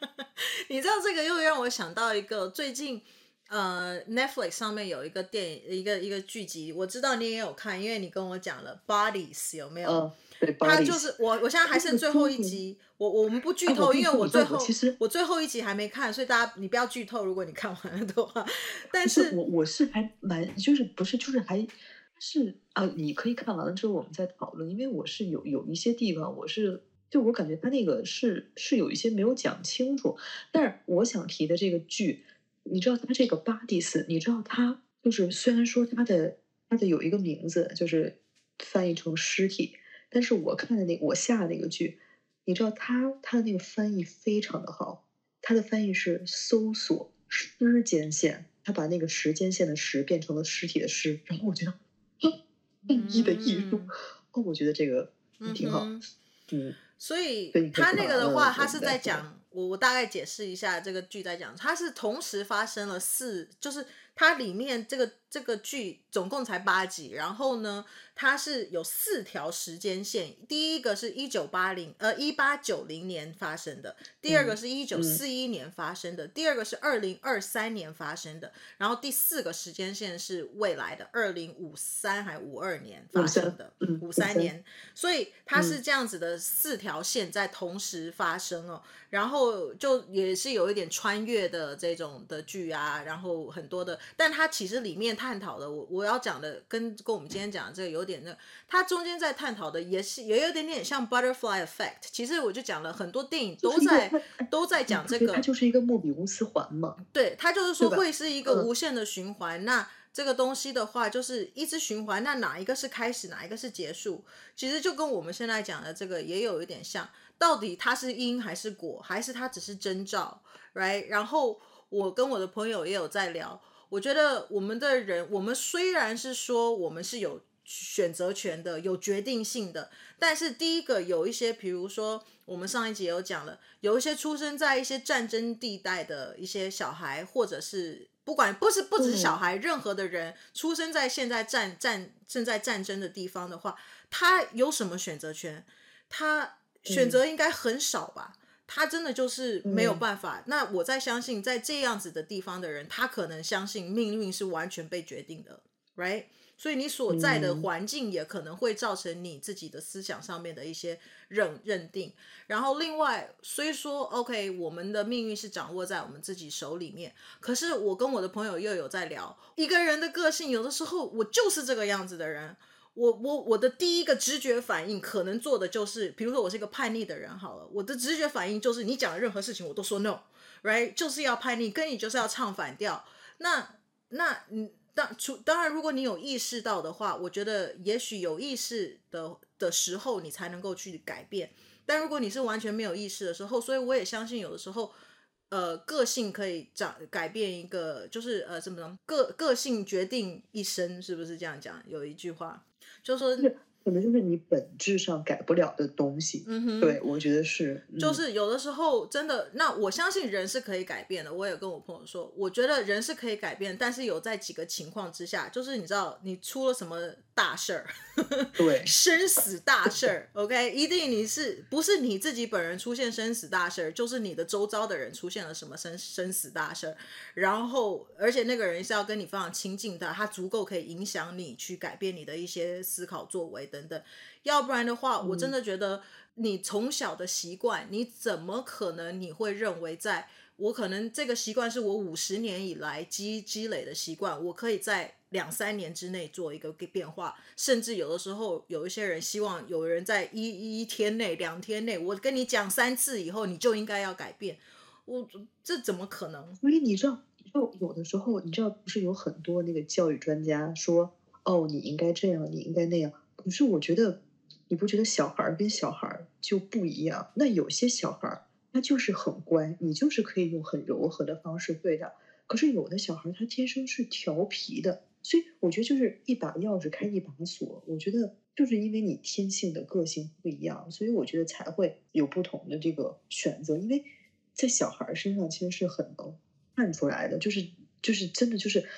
你知道这个又让我想到一个最近。呃，Netflix 上面有一个电影，一个一个剧集，我知道你也有看，因为你跟我讲了 Bodies 有没有？嗯，对，它就是我，我现在还剩最后一集，我我们不剧透，因为我最后其实我最后一集还没看，所以大家你不要剧透，如果你看完了的话。但是，我我是还蛮就是不是就是还是啊，你可以看完了之后我们再讨论，因为我是有有一些地方我是就我感觉他那个是是有一些没有讲清楚，但是我想提的这个剧。你知道他这个 bodies，你知道他就是虽然说他的他的有一个名字就是翻译成尸体，但是我看的那我下的那个剧，你知道他他的那个翻译非常的好，他的翻译是搜索时间线，他把那个时间线的时变成了尸体的尸，然后我觉得，翻译的艺术，哦，我觉得这个挺好，嗯，所以他那个的话，他是在讲。我我大概解释一下这个剧在讲，它是同时发生了四，就是它里面这个这个剧总共才八集，然后呢，它是有四条时间线，第一个是一九八零呃一八九零年发生的，第二个是一九四一年发生的，嗯、第二个是二零二三年发生的，然后第四个时间线是未来的二零五三还五二年发生的，五三年，所以它是这样子的四条线在同时发生哦，然后就也是有一点穿越的这种的剧啊，然后很多的，但它其实里面探讨的，我我要讲的跟跟我们今天讲的这个有。点那，它中间在探讨的也是也有点点像 butterfly effect。其实我就讲了很多电影都在都在讲这 个，它就是一个莫比乌斯环嘛。对，它就是说会是一个无限的循环。那这个东西的话，就是一直循环。那哪一个是开始，哪一个是结束？其实就跟我们现在讲的这个也有一点像。到底它是因还是果，还是它只是征兆？Right？然后我跟我的朋友也有在聊，我觉得我们的人，我们虽然是说我们是有。选择权的，有决定性的，但是第一个有一些，比如说我们上一集有讲了，有一些出生在一些战争地带的一些小孩，或者是不管不是不只是小孩，任何的人出生在现在战战正在战争的地方的话，他有什么选择权？他选择应该很少吧？他真的就是没有办法。那我在相信，在这样子的地方的人，他可能相信命运是完全被决定的，right？所以你所在的环境也可能会造成你自己的思想上面的一些认认定。然后另外，虽说 OK，我们的命运是掌握在我们自己手里面，可是我跟我的朋友又有在聊，一个人的个性，有的时候我就是这个样子的人。我我我的第一个直觉反应可能做的就是，比如说我是一个叛逆的人好了，我的直觉反应就是你讲的任何事情我都说 no，right？就是要叛逆，跟你就是要唱反调。那那嗯。当除当然，如果你有意识到的话，我觉得也许有意识的的时候，你才能够去改变。但如果你是完全没有意识的时候，所以我也相信有的时候，呃，个性可以长改变一个，就是呃，怎么能个个性决定一生，是不是这样讲？有一句话就是说。可能就是你本质上改不了的东西。嗯哼，对，我觉得是，嗯、就是有的时候真的，那我相信人是可以改变的。我也跟我朋友说，我觉得人是可以改变，但是有在几个情况之下，就是你知道，你出了什么大事儿，对，生死大事儿，OK，一定你是不是你自己本人出现生死大事儿，就是你的周遭的人出现了什么生生死大事儿，然后而且那个人是要跟你非常亲近的，他足够可以影响你去改变你的一些思考作为。等等，要不然的话，我真的觉得你从小的习惯，你怎么可能你会认为，在我可能这个习惯是我五十年以来积积累的习惯，我可以在两三年之内做一个变化，甚至有的时候有一些人希望有人在一一天内、两天内，我跟你讲三次以后，你就应该要改变，我这怎么可能？所以你知道，就有的时候你知道，不是有很多那个教育专家说，哦，你应该这样，你应该那样。可是我觉得，你不觉得小孩儿跟小孩儿就不一样？那有些小孩儿他就是很乖，你就是可以用很柔和的方式对待。可是有的小孩他天生是调皮的，所以我觉得就是一把钥匙开一把锁。我觉得就是因为你天性的个性不一样，所以我觉得才会有不同的这个选择。因为在小孩身上其实是很能看出来的，就是就是真的就是，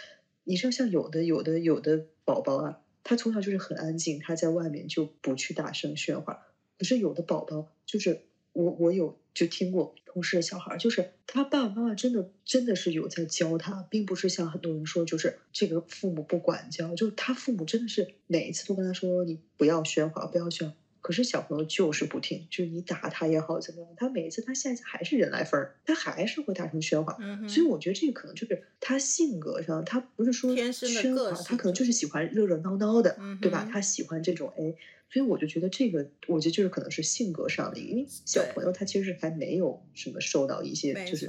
你知道像有的有的有的宝宝啊。他从小就是很安静，他在外面就不去大声喧哗。可是有的宝宝，就是我我有就听过同事的小孩，就是他爸爸妈妈真的真的是有在教他，并不是像很多人说，就是这个父母不管教，就是他父母真的是每一次都跟他说，你不要喧哗，不要喧哗。可是小朋友就是不听，就是你打他也好怎么样，他每一次他下一次还是人来疯，他还是会大声喧哗。嗯、所以我觉得这个可能就是他性格上，他不是说喧哗，他可能就是喜欢热热闹闹的，嗯、对吧？他喜欢这种哎，所以我就觉得这个，我觉得就是可能是性格上的，因为小朋友他其实还没有什么受到一些就是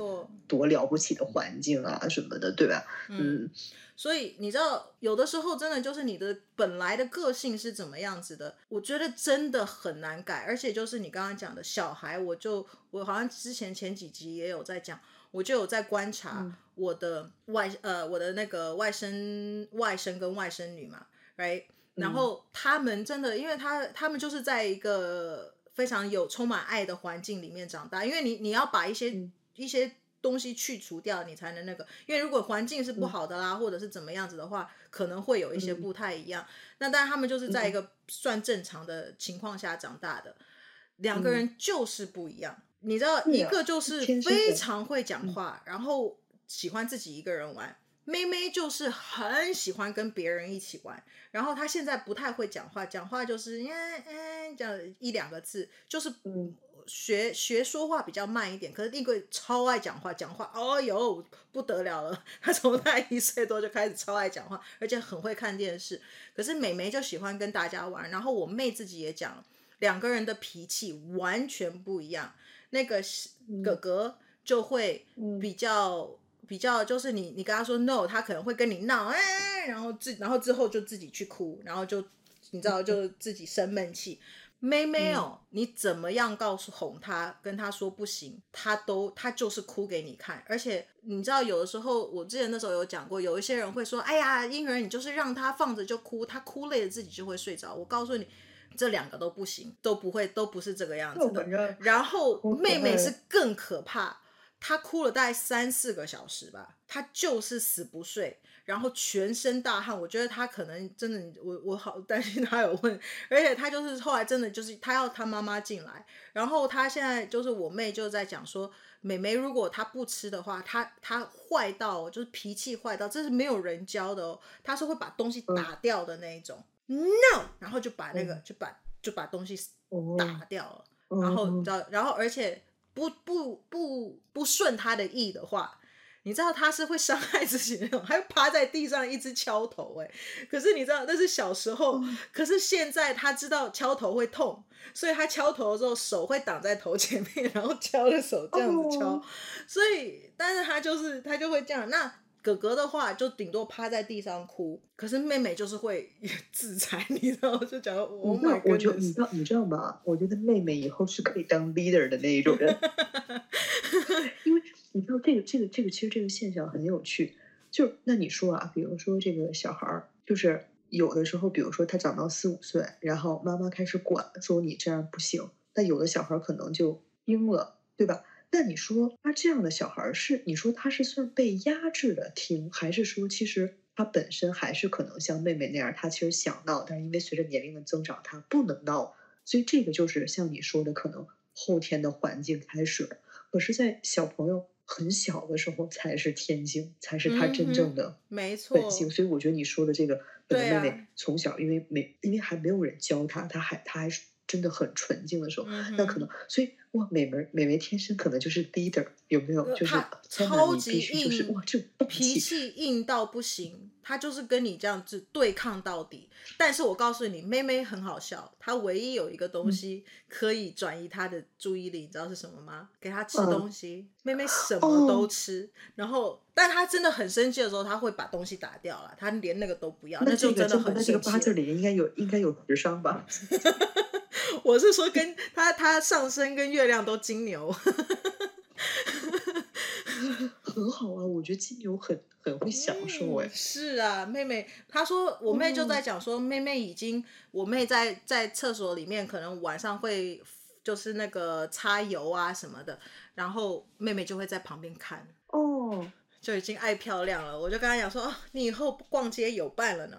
多了不起的环境啊什么的，对吧？嗯。嗯所以你知道，有的时候真的就是你的本来的个性是怎么样子的，我觉得真的很难改。而且就是你刚刚讲的小孩，我就我好像之前前几集也有在讲，我就有在观察我的外、嗯、呃我的那个外甥外甥跟外甥女嘛，right？然后他们真的，因为他他们就是在一个非常有充满爱的环境里面长大，因为你你要把一些、嗯、一些东西去除掉，你才能那个。因为如果环境是不好的啦，嗯、或者是怎么样子的话，可能会有一些不太一样。嗯、那但他们就是在一个算正常的情况下长大的，两个人就是不一样。嗯、你知道，一个就是非常会讲话，然后喜欢自己一个人玩。妹妹就是很喜欢跟别人一起玩，然后她现在不太会讲话，讲话就是嗯嗯这样一两个字，就是学学说话比较慢一点。可是立贵超爱讲话，讲话哦哟不得了了，她从她一岁多就开始超爱讲话，而且很会看电视。可是美眉就喜欢跟大家玩，然后我妹自己也讲，两个人的脾气完全不一样。那个哥哥就会比较。比较就是你，你跟他说 no，他可能会跟你闹，哎，然后自然后之后就自己去哭，然后就你知道就自己生闷气。妹妹哦，你怎么样告诉哄她，跟她说不行，她都她就是哭给你看。而且你知道有的时候，我之前那时候有讲过，有一些人会说，哎呀，婴儿你就是让她放着就哭，她哭累了自己就会睡着。我告诉你，这两个都不行，都不会，都不是这个样子的。然后妹妹是更可怕。她哭了大概三四个小时吧，她就是死不睡，然后全身大汗。我觉得他可能真的，我我好担心他有问，而且他就是后来真的就是他要他妈妈进来，然后他现在就是我妹就在讲说，妹妹如果她不吃的话，她她坏到就是脾气坏到，这是没有人教的哦，他是会把东西打掉的那一种，嗯，no，然后就把那个就把就把东西打掉了，然后你知道，然后而且。不不不不顺他的意的话，你知道他是会伤害自己那种，还趴在地上一直敲头哎。可是你知道那是小时候，可是现在他知道敲头会痛，所以他敲头的时候手会挡在头前面，然后敲的手这样子敲。所以，但是他就是他就会这样那。哥哥的话就顶多趴在地上哭，可是妹妹就是会自残，你知道？就讲我买，我觉得你知道你知道吗？我觉得妹妹以后是可以当 leader 的那一种人，你知道这个这个这个其实这个现象很有趣。就那你说啊，比如说这个小孩儿，就是有的时候，比如说他长到四五岁，然后妈妈开始管，说你这样不行，但有的小孩儿可能就应了，对吧？那你说他这样的小孩儿是？你说他是算被压制的听，还是说其实他本身还是可能像妹妹那样，他其实想闹，但是因为随着年龄的增长，他不能闹。所以这个就是像你说的，可能后天的环境开始。可是，在小朋友很小的时候，才是天性，才是他真正的没错本性。所以我觉得你说的这个，本能妹妹从小因为没因为还没有人教他，他还他还是真的很纯净的时候，那可能所以。哇，美眉美眉天生可能就是 leader，有没有？就是超级硬，就是哇，这脾气硬到不行，他就是跟你这样子对抗到底。但是我告诉你，妹妹很好笑，她唯一有一个东西可以转移她的注意力，嗯、你知道是什么吗？给她吃东西，嗯、妹妹什么都吃。哦、然后，但她真的很生气的时候，她会把东西打掉了，她连那个都不要，那，这个、那就真的很生气。那这个八字里应该有，应该有智商吧？我是说，跟他他上升跟月亮都金牛，很好啊。我觉得金牛很很会享受哎。是啊，妹妹，她说我妹就在讲说，妹妹已经，我妹在在厕所里面，可能晚上会就是那个擦油啊什么的，然后妹妹就会在旁边看哦，就已经爱漂亮了。我就跟她讲说，哦，你以后逛街有伴了呢。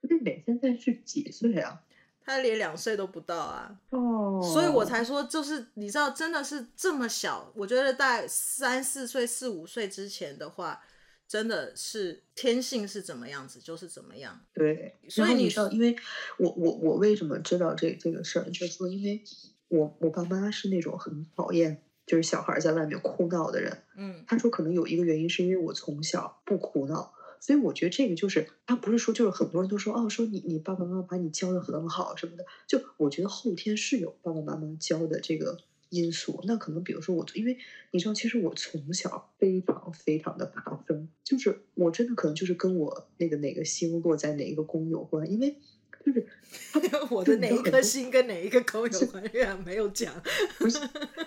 妹妹现在是几岁啊？他连两岁都不到啊，哦，所以我才说，就是你知道，真的是这么小。我觉得在三四岁、四五岁之前的话，真的是天性是怎么样子，就是怎么样。对，所以你知道，因为我我我为什么知道这这个事儿，就是说，因为我我爸妈是那种很讨厌就是小孩在外面哭闹的人。嗯，他说可能有一个原因是因为我从小不哭闹。所以我觉得这个就是，他不是说就是很多人都说哦，说你你爸爸妈妈把你教的很好什么的，就我觉得后天是有爸爸妈妈教的这个因素。那可能比如说我，因为你知道，其实我从小非常非常的怕生，就是我真的可能就是跟我那个哪个星落在哪一个宫有关，因为就是 我的哪一颗星跟哪一个宫有关，系啊没有讲，不是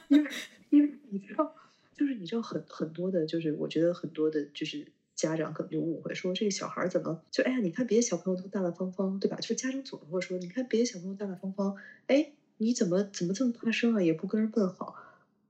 因为因为你知道，就是你知道很很多的，就是我觉得很多的就是。家长可能就误会说，这个小孩怎么就哎呀？你看别的小朋友都大大方方，对吧？就家长总会说，你看别的小朋友大大方方，哎，你怎么怎么这么怕生啊？也不跟人问好。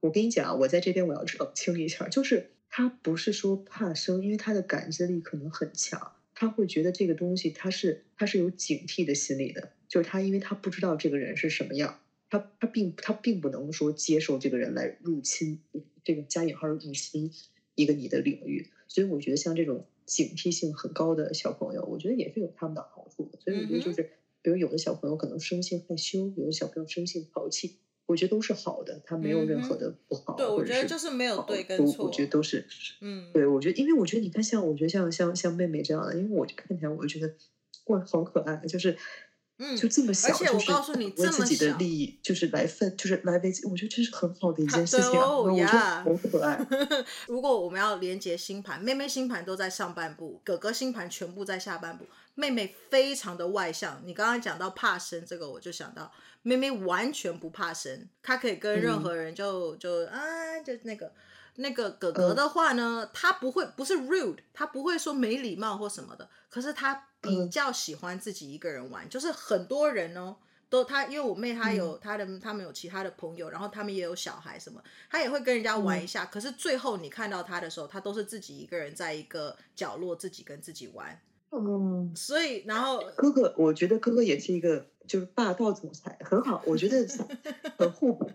我跟你讲，我在这边我要澄清一下，就是他不是说怕生，因为他的感知力可能很强，他会觉得这个东西他是他是有警惕的心理的，就是他因为他不知道这个人是什么样，他他并他并不能说接受这个人来入侵这个加引号入侵一个你的领域，所以我觉得像这种警惕性很高的小朋友，我觉得也是有他们的好处的，所以我觉得就是。比如有的小朋友可能生性害羞，有的小朋友生性淘气，我觉得都是好的，他没有任何的不好。嗯、对，我觉得就是没有对跟错，我觉得都是。嗯，对，我觉得，因为我觉得你看，像我觉得像像像妹妹这样的，因为我就看起来，我就觉得哇，好可爱，就是。嗯，就这么小，而且我告诉你，为自己的利益就是来分，就是来维，我觉得这是很好的一件事情，啊。我觉得好可爱。如果我们要连接星盘，妹妹星盘都在上半部，哥哥星盘全部在下半部。妹妹非常的外向，你刚刚讲到怕生这个，我就想到妹妹完全不怕生，她可以跟任何人就、嗯、就啊，就那个。那个哥哥的话呢，嗯、他不会不是 rude，他不会说没礼貌或什么的，可是他比较喜欢自己一个人玩，嗯、就是很多人哦，都他因为我妹她有她的，他们有其他的朋友，然后他们也有小孩什么，他也会跟人家玩一下，嗯、可是最后你看到他的时候，他都是自己一个人在一个角落自己跟自己玩，嗯，所以然后哥哥，我觉得哥哥也是一个就是霸道总裁，很好，我觉得很互补。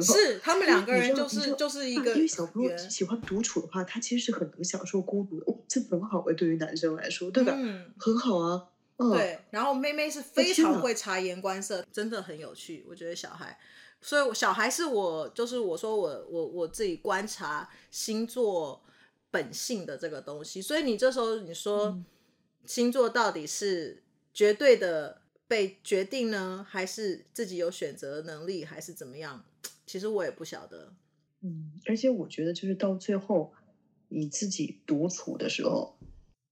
是他们两个人就是就是一个，因为小朋友喜欢独处的话，他其实是很能享受孤独的。哦，这很好哎，对于男生来说，对吧？嗯，很好啊。嗯、对，然后妹妹是非常会察言观色，真的很有趣。我觉得小孩，所以小孩是我就是我说我我我自己观察星座本性的这个东西。所以你这时候你说、嗯、星座到底是绝对的被决定呢，还是自己有选择能力，还是怎么样？其实我也不晓得，嗯，而且我觉得就是到最后你自己独处的时候，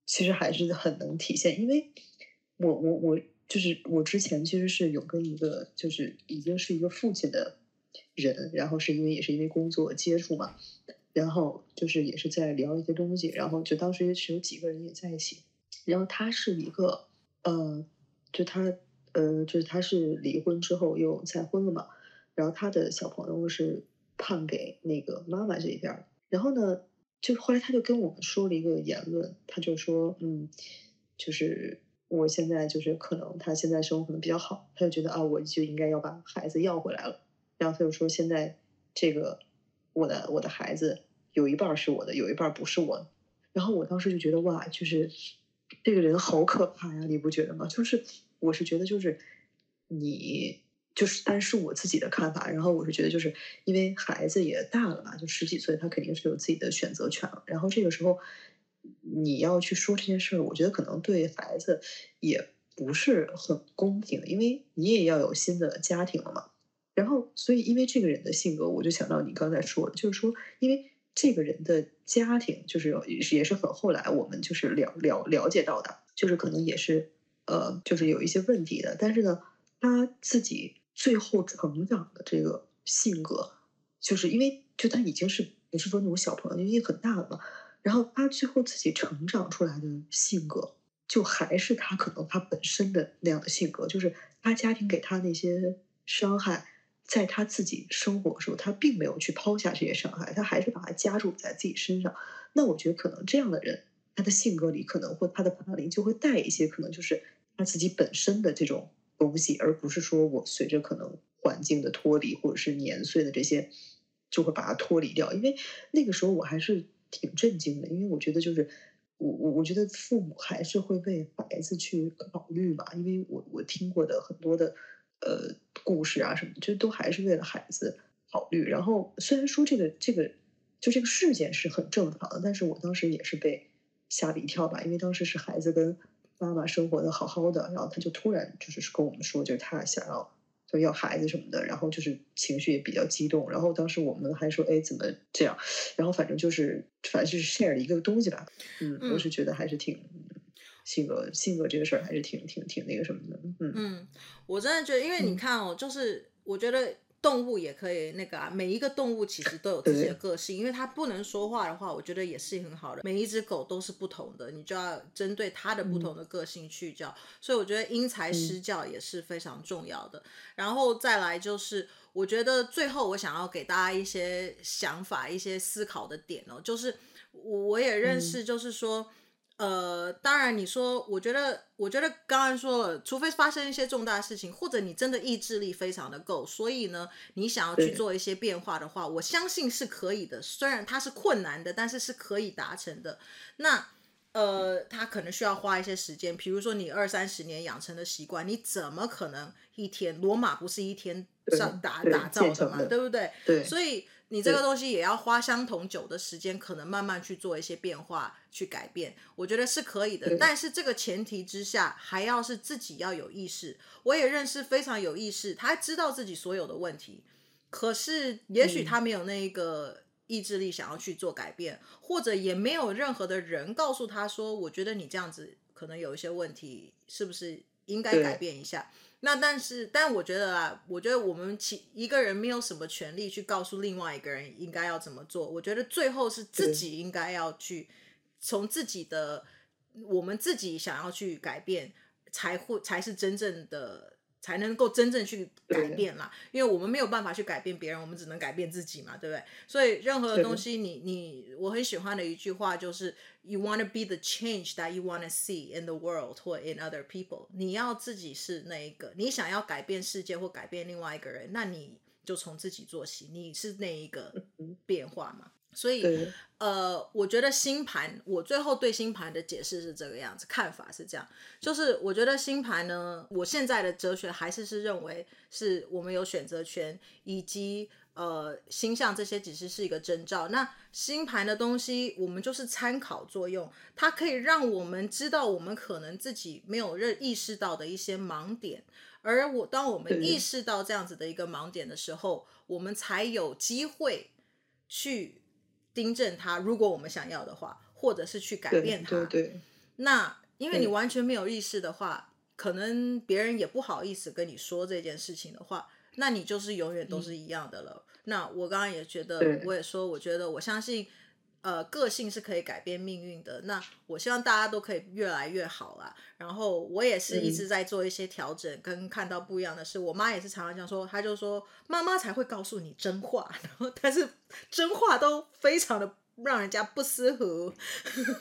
其实还是很能体现。因为我我我就是我之前其实是有跟一个就是已经是一个父亲的人，然后是因为也是因为工作接触嘛，然后就是也是在聊一些东西，然后就当时是有几个人也在一起，然后他是一个呃，就他呃，就是他是离婚之后又再婚了嘛。然后他的小朋友是判给那个妈妈这边，然后呢，就后来他就跟我们说了一个言论，他就说，嗯，就是我现在就是可能他现在生活可能比较好，他就觉得啊，我就应该要把孩子要回来了。然后他就说，现在这个我的我的孩子有一半是我的，有一半不是我的。然后我当时就觉得哇，就是这个人好可怕呀，你不觉得吗？就是我是觉得就是你。就是，但是我自己的看法。然后我是觉得，就是因为孩子也大了嘛，就十几岁，他肯定是有自己的选择权了。然后这个时候，你要去说这件事儿，我觉得可能对孩子也不是很公平，因为你也要有新的家庭了嘛。然后，所以因为这个人的性格，我就想到你刚才说的，就是说，因为这个人的家庭，就是也是也是很后来我们就是了了了解到的，就是可能也是呃，就是有一些问题的。但是呢，他自己。最后成长的这个性格，就是因为就他已经是不是说那种小朋友，因为很大了嘛。然后他最后自己成长出来的性格，就还是他可能他本身的那样的性格，就是他家庭给他那些伤害，在他自己生活的时候，他并没有去抛下这些伤害，他还是把它加注在自己身上。那我觉得可能这样的人，他的性格里可能或他的盘里就会带一些可能就是他自己本身的这种。东西，而不是说我随着可能环境的脱离，或者是年岁的这些，就会把它脱离掉。因为那个时候我还是挺震惊的，因为我觉得就是我我我觉得父母还是会为孩子去考虑吧。因为我我听过的很多的呃故事啊什么，就都还是为了孩子考虑。然后虽然说这个这个就这个事件是很正常的，但是我当时也是被吓了一跳吧，因为当时是孩子跟。妈妈生活的好好的，然后他就突然就是跟我们说，就是他想要就要孩子什么的，然后就是情绪也比较激动，然后当时我们还说，哎，怎么这样？然后反正就是反正就是 share 了一个东西吧，嗯，嗯我是觉得还是挺性格性格这个事儿还是挺挺挺那个什么的，嗯嗯，我真的觉得，因为你看哦，嗯、就是我觉得动物也可以那个啊，每一个动物其实都有自己的个性，因为它不能说话的话，我觉得也是很好的。每一只狗都是不同的，你就要针对它的不同的个性去教。嗯、所以我觉得因材施教也是非常重要的。嗯、然后再来就是，我觉得最后我想要给大家一些想法、一些思考的点哦，就是我也认识，就是说。嗯呃，当然，你说，我觉得，我觉得刚刚说了，除非发生一些重大事情，或者你真的意志力非常的够，所以呢，你想要去做一些变化的话，我相信是可以的。虽然它是困难的，但是是可以达成的。那，呃，它可能需要花一些时间。比如说，你二三十年养成的习惯，你怎么可能一天？罗马不是一天上打打造的嘛，对不对？对，所以。你这个东西也要花相同久的时间，可能慢慢去做一些变化，去改变，我觉得是可以的。但是这个前提之下，还要是自己要有意识。我也认识非常有意识，他知道自己所有的问题，可是也许他没有那个意志力想要去做改变，或者也没有任何的人告诉他说，我觉得你这样子可能有一些问题，是不是应该改变一下？那但是，但我觉得啊，我觉得我们其一个人没有什么权利去告诉另外一个人应该要怎么做。我觉得最后是自己应该要去从自己的我们自己想要去改变，才会才是真正的。才能够真正去改变啦，因为我们没有办法去改变别人，我们只能改变自己嘛，对不对？所以任何的东西你，你你我很喜欢的一句话就是，You want to be the change that you want to see in the world or in other people。你要自己是那一个，你想要改变世界或改变另外一个人，那你就从自己做起，你是那一个变化嘛。所以，呃，我觉得星盘，我最后对星盘的解释是这个样子，看法是这样，就是我觉得星盘呢，我现在的哲学还是是认为是我们有选择权，以及呃星象这些只是是一个征兆。那星盘的东西，我们就是参考作用，它可以让我们知道我们可能自己没有认意识到的一些盲点，而我当我们意识到这样子的一个盲点的时候，我们才有机会去。订正它，如果我们想要的话，或者是去改变它。对对对。那因为你完全没有意识的话，可能别人也不好意思跟你说这件事情的话，那你就是永远都是一样的了。嗯、那我刚刚也觉得，我也说，我觉得我相信。呃，个性是可以改变命运的。那我希望大家都可以越来越好啦。然后我也是一直在做一些调整，嗯、跟看到不一样的事。我妈也是常常讲说，她就说妈妈才会告诉你真话，然后但是真话都非常的让人家不舒服，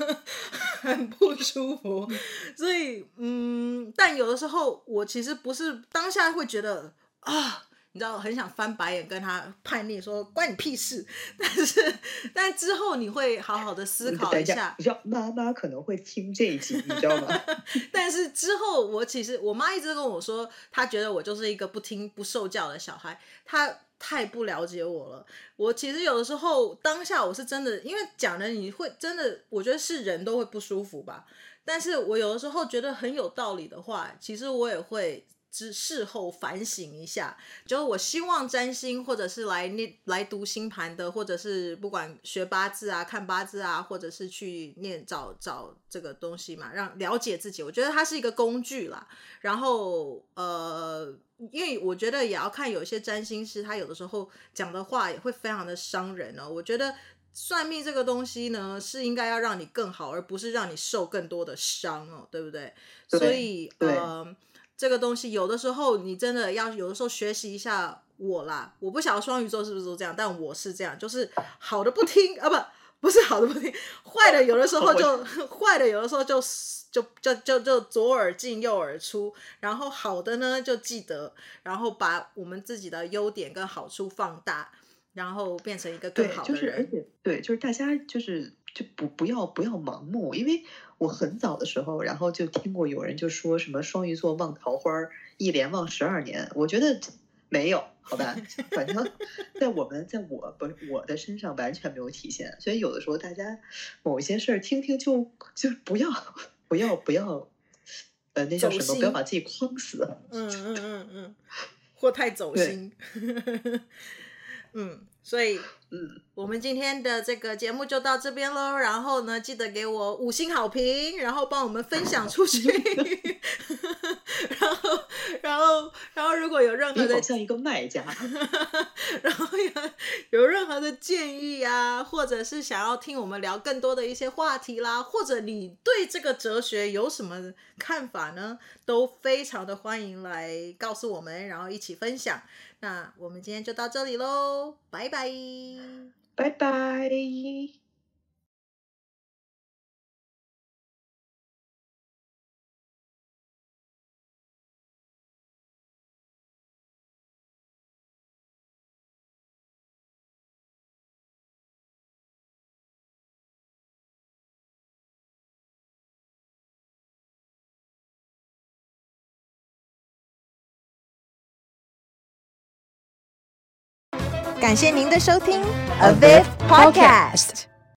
很不舒服。所以嗯，但有的时候我其实不是当下会觉得啊。你知道，很想翻白眼跟他叛逆，说关你屁事。但是，但之后你会好好的思考一下。你知道，妈妈可能会听这一集，你知道吗？但是之后，我其实我妈一直跟我说，她觉得我就是一个不听不受教的小孩，她太不了解我了。我其实有的时候当下我是真的，因为讲的你会真的，我觉得是人都会不舒服吧。但是我有的时候觉得很有道理的话，其实我也会。之事后反省一下，就是我希望占星或者是来念来读星盘的，或者是不管学八字啊、看八字啊，或者是去念找找这个东西嘛，让了解自己。我觉得它是一个工具啦。然后呃，因为我觉得也要看有些占星师，他有的时候讲的话也会非常的伤人哦。我觉得算命这个东西呢，是应该要让你更好，而不是让你受更多的伤哦，对不对？对所以呃。这个东西有的时候你真的要有的时候学习一下我啦，我不晓得双鱼座是不是都这样，但我是这样，就是好的不听啊，不不是好的不听，坏的有的时候就 坏的有的时候就就就就就左耳进右耳出，然后好的呢就记得，然后把我们自己的优点跟好处放大，然后变成一个更好的人。对，就是而且对，就是大家就是就不不要不要盲目，因为。我很早的时候，然后就听过有人就说什么双鱼座望桃花，一连望十二年。我觉得没有，好吧，反正在我们在我不我的身上完全没有体现。所以有的时候大家某一些事儿听听就就不要不要不要，呃，那叫什么？不要把自己框死。嗯嗯嗯嗯，或太走心。嗯，所以。嗯，我们今天的这个节目就到这边喽。然后呢，记得给我五星好评，然后帮我们分享出去。然后，然后，然后，如果有任何的，像一个卖家，然后有有任何的建议啊，或者是想要听我们聊更多的一些话题啦，或者你对这个哲学有什么看法呢？都非常的欢迎来告诉我们，然后一起分享。那我们今天就到这里喽，拜拜，拜拜。感谢您的收听，A Viv Podcast。